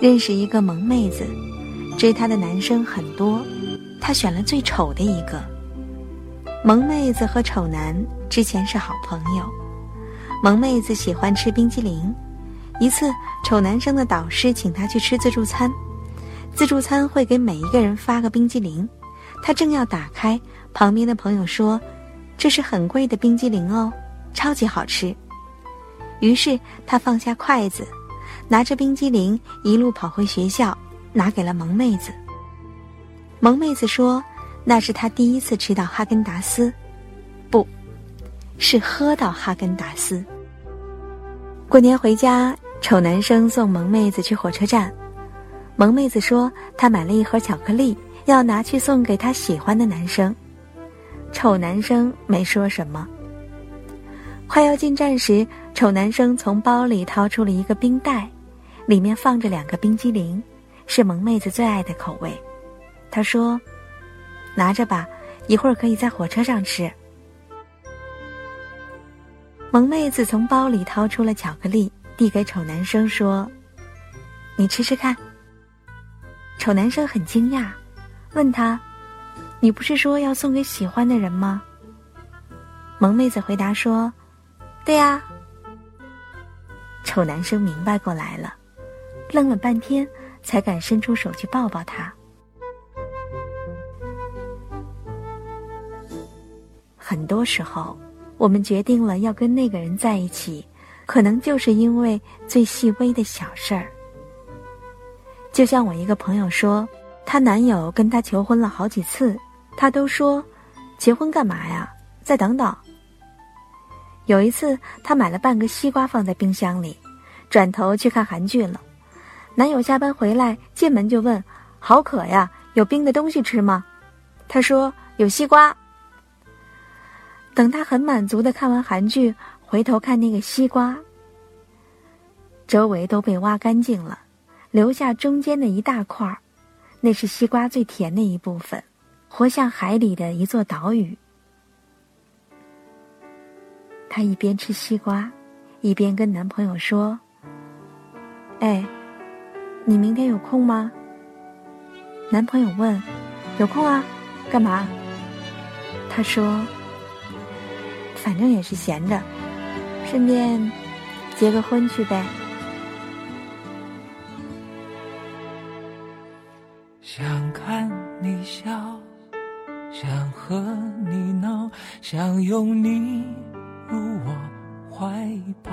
认识一个萌妹子，追她的男生很多，她选了最丑的一个。萌妹子和丑男之前是好朋友，萌妹子喜欢吃冰激凌。一次，丑男生的导师请他去吃自助餐，自助餐会给每一个人发个冰激凌。他正要打开，旁边的朋友说：“这是很贵的冰激凌哦，超级好吃。”于是他放下筷子，拿着冰激凌一路跑回学校，拿给了萌妹子。萌妹子说：“那是她第一次吃到哈根达斯，不是喝到哈根达斯。”过年回家。丑男生送萌妹子去火车站，萌妹子说她买了一盒巧克力，要拿去送给她喜欢的男生。丑男生没说什么。快要进站时，丑男生从包里掏出了一个冰袋，里面放着两个冰激凌，是萌妹子最爱的口味。她说：“拿着吧，一会儿可以在火车上吃。”萌妹子从包里掏出了巧克力。递给丑男生说：“你吃吃看。”丑男生很惊讶，问他：“你不是说要送给喜欢的人吗？”萌妹子回答说：“对呀。”丑男生明白过来了，愣了半天，才敢伸出手去抱抱他。很多时候，我们决定了要跟那个人在一起。可能就是因为最细微的小事儿。就像我一个朋友说，她男友跟她求婚了好几次，她都说：“结婚干嘛呀？再等等。”有一次，她买了半个西瓜放在冰箱里，转头去看韩剧了。男友下班回来，进门就问：“好渴呀，有冰的东西吃吗？”她说：“有西瓜。”等她很满足的看完韩剧。回头看那个西瓜，周围都被挖干净了，留下中间的一大块儿，那是西瓜最甜的一部分，活像海里的一座岛屿。她一边吃西瓜，一边跟男朋友说：“哎，你明天有空吗？”男朋友问：“有空啊，干嘛？”他说：“反正也是闲着。”顺便结个婚去呗。想看你笑，想和你闹，想拥你入我怀抱。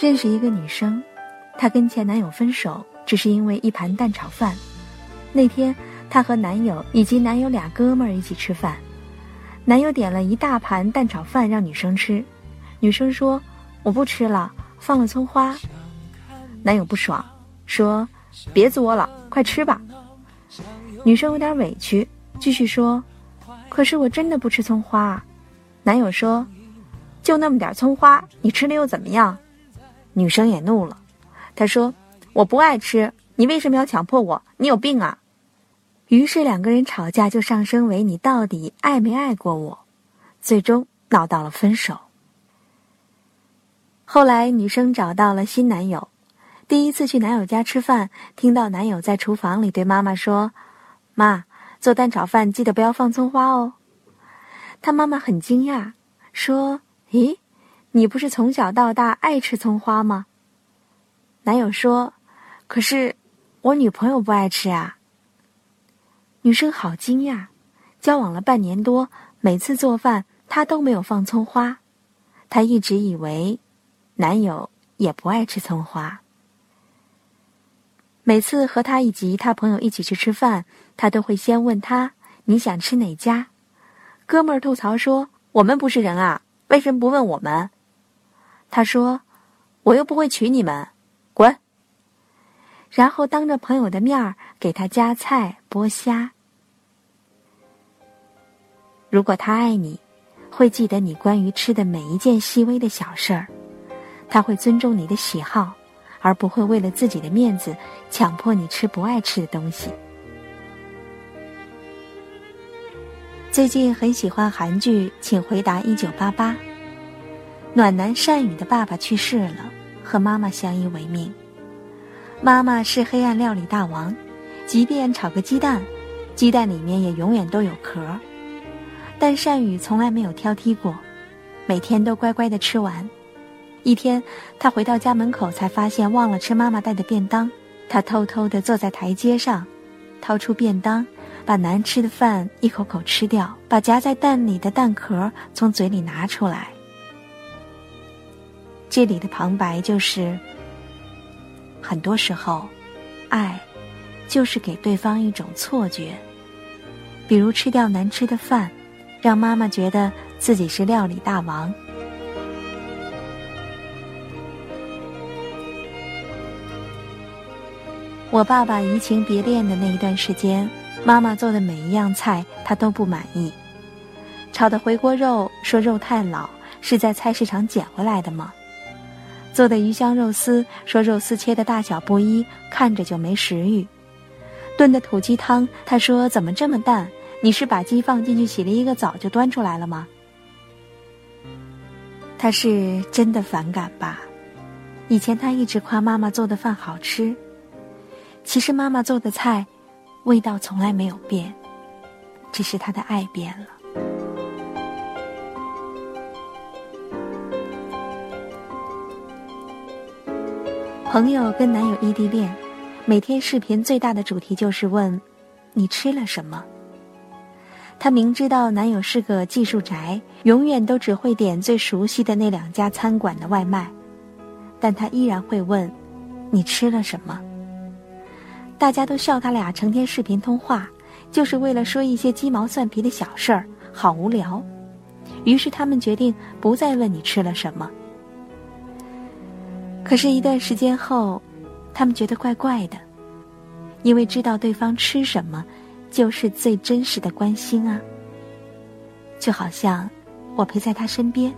认识一个女生，她跟前男友分手，只是因为一盘蛋炒饭。那天，她和男友以及男友俩哥们儿一起吃饭，男友点了一大盘蛋炒饭让女生吃，女生说：“我不吃了，放了葱花。”男友不爽，说：“别作了，快吃吧。”女生有点委屈，继续说：“可是我真的不吃葱花。”男友说：“就那么点葱花，你吃了又怎么样？”女生也怒了，她说：“我不爱吃，你为什么要强迫我？你有病啊！”于是两个人吵架就上升为你到底爱没爱过我，最终闹到了分手。后来女生找到了新男友，第一次去男友家吃饭，听到男友在厨房里对妈妈说：“妈，做蛋炒饭记得不要放葱花哦。”他妈妈很惊讶，说：“咦，你不是从小到大爱吃葱花吗？”男友说：“可是我女朋友不爱吃啊。”女生好惊讶，交往了半年多，每次做饭她都没有放葱花，她一直以为男友也不爱吃葱花。每次和他以及他朋友一起去吃饭，他都会先问他你想吃哪家。哥们儿吐槽说：“我们不是人啊，为什么不问我们？”他说：“我又不会娶你们，滚。”然后当着朋友的面儿给他夹菜剥虾。如果他爱你，会记得你关于吃的每一件细微的小事儿，他会尊重你的喜好，而不会为了自己的面子强迫你吃不爱吃的东西。最近很喜欢韩剧《请回答一九八八》，暖男善宇的爸爸去世了，和妈妈相依为命。妈妈是黑暗料理大王，即便炒个鸡蛋，鸡蛋里面也永远都有壳。但善宇从来没有挑剔过，每天都乖乖的吃完。一天，他回到家门口，才发现忘了吃妈妈带的便当。他偷偷的坐在台阶上，掏出便当，把难吃的饭一口口吃掉，把夹在蛋里的蛋壳从嘴里拿出来。这里的旁白就是：很多时候，爱就是给对方一种错觉，比如吃掉难吃的饭。让妈妈觉得自己是料理大王。我爸爸移情别恋的那一段时间，妈妈做的每一样菜他都不满意。炒的回锅肉说肉太老，是在菜市场捡回来的吗？做的鱼香肉丝说肉丝切的大小不一，看着就没食欲。炖的土鸡汤，他说怎么这么淡？你是把鸡放进去洗了一个澡就端出来了吗？他是真的反感吧？以前他一直夸妈妈做的饭好吃，其实妈妈做的菜味道从来没有变，只是他的爱变了。朋友跟男友异地恋，每天视频最大的主题就是问：你吃了什么？她明知道男友是个技术宅，永远都只会点最熟悉的那两家餐馆的外卖，但她依然会问：“你吃了什么？”大家都笑他俩成天视频通话，就是为了说一些鸡毛蒜皮的小事儿，好无聊。于是他们决定不再问你吃了什么。可是，一段时间后，他们觉得怪怪的，因为知道对方吃什么。就是最真实的关心啊！就好像我陪在他身边，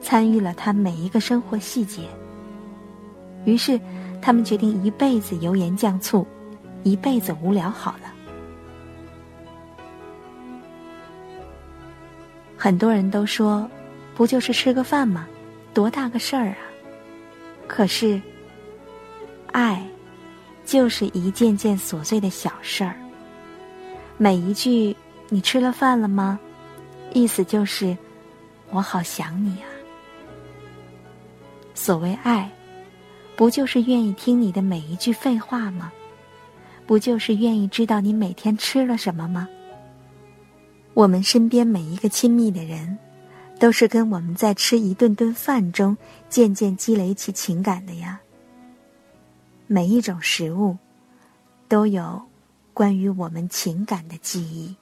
参与了他每一个生活细节。于是，他们决定一辈子油盐酱醋，一辈子无聊好了。很多人都说，不就是吃个饭吗？多大个事儿啊！可是，爱，就是一件件琐碎的小事儿。每一句“你吃了饭了吗？”意思就是，我好想你啊。所谓爱，不就是愿意听你的每一句废话吗？不就是愿意知道你每天吃了什么吗？我们身边每一个亲密的人，都是跟我们在吃一顿顿饭中渐渐积累起情感的呀。每一种食物，都有。关于我们情感的记忆。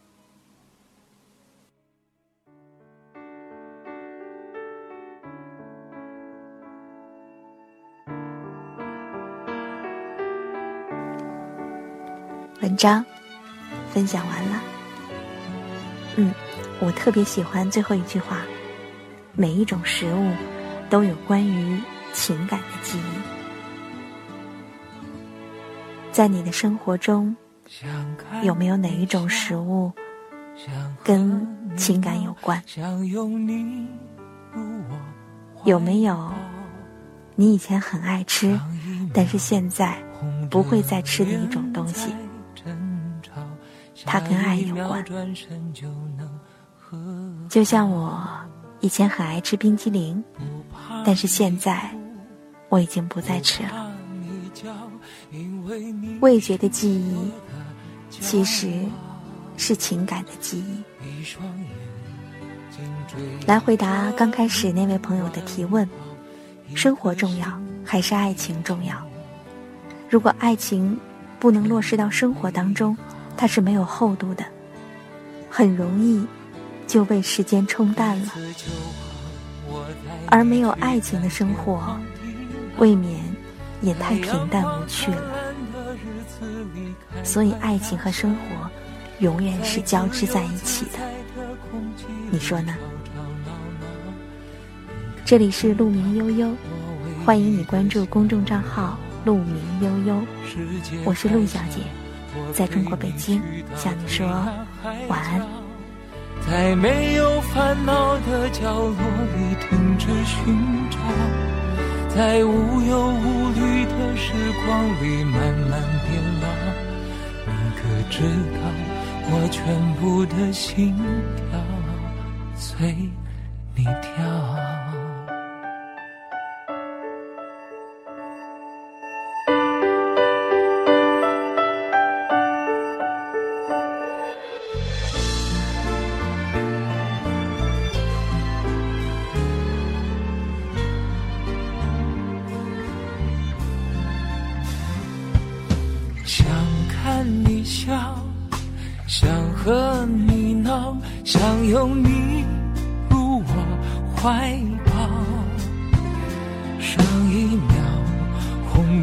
文章分享完了。嗯，我特别喜欢最后一句话：每一种食物都有关于情感的记忆。在你的生活中，有没有哪一种食物跟情感有关？有没有你以前很爱吃，但是现在不会再吃的一种东西？它跟爱有关。就像我以前很爱吃冰激凌，但是现在我已经不再吃了。味觉的记忆其实是情感的记忆。来回答刚开始那位朋友的提问：生活重要还是爱情重要？如果爱情不能落实到生活当中，它是没有厚度的，很容易就被时间冲淡了。而没有爱情的生活，未免也太平淡无趣了。所以，爱情和生活永远是交织在一起的。你说呢？这里是鹿鸣悠悠，欢迎你关注公众账号“鹿鸣悠悠”，我是陆小姐，在中国北京向你说晚安。在没有烦恼的角落里停止寻找，在无忧无虑的时光里慢慢变老。你可知道，我全部的心跳随你跳。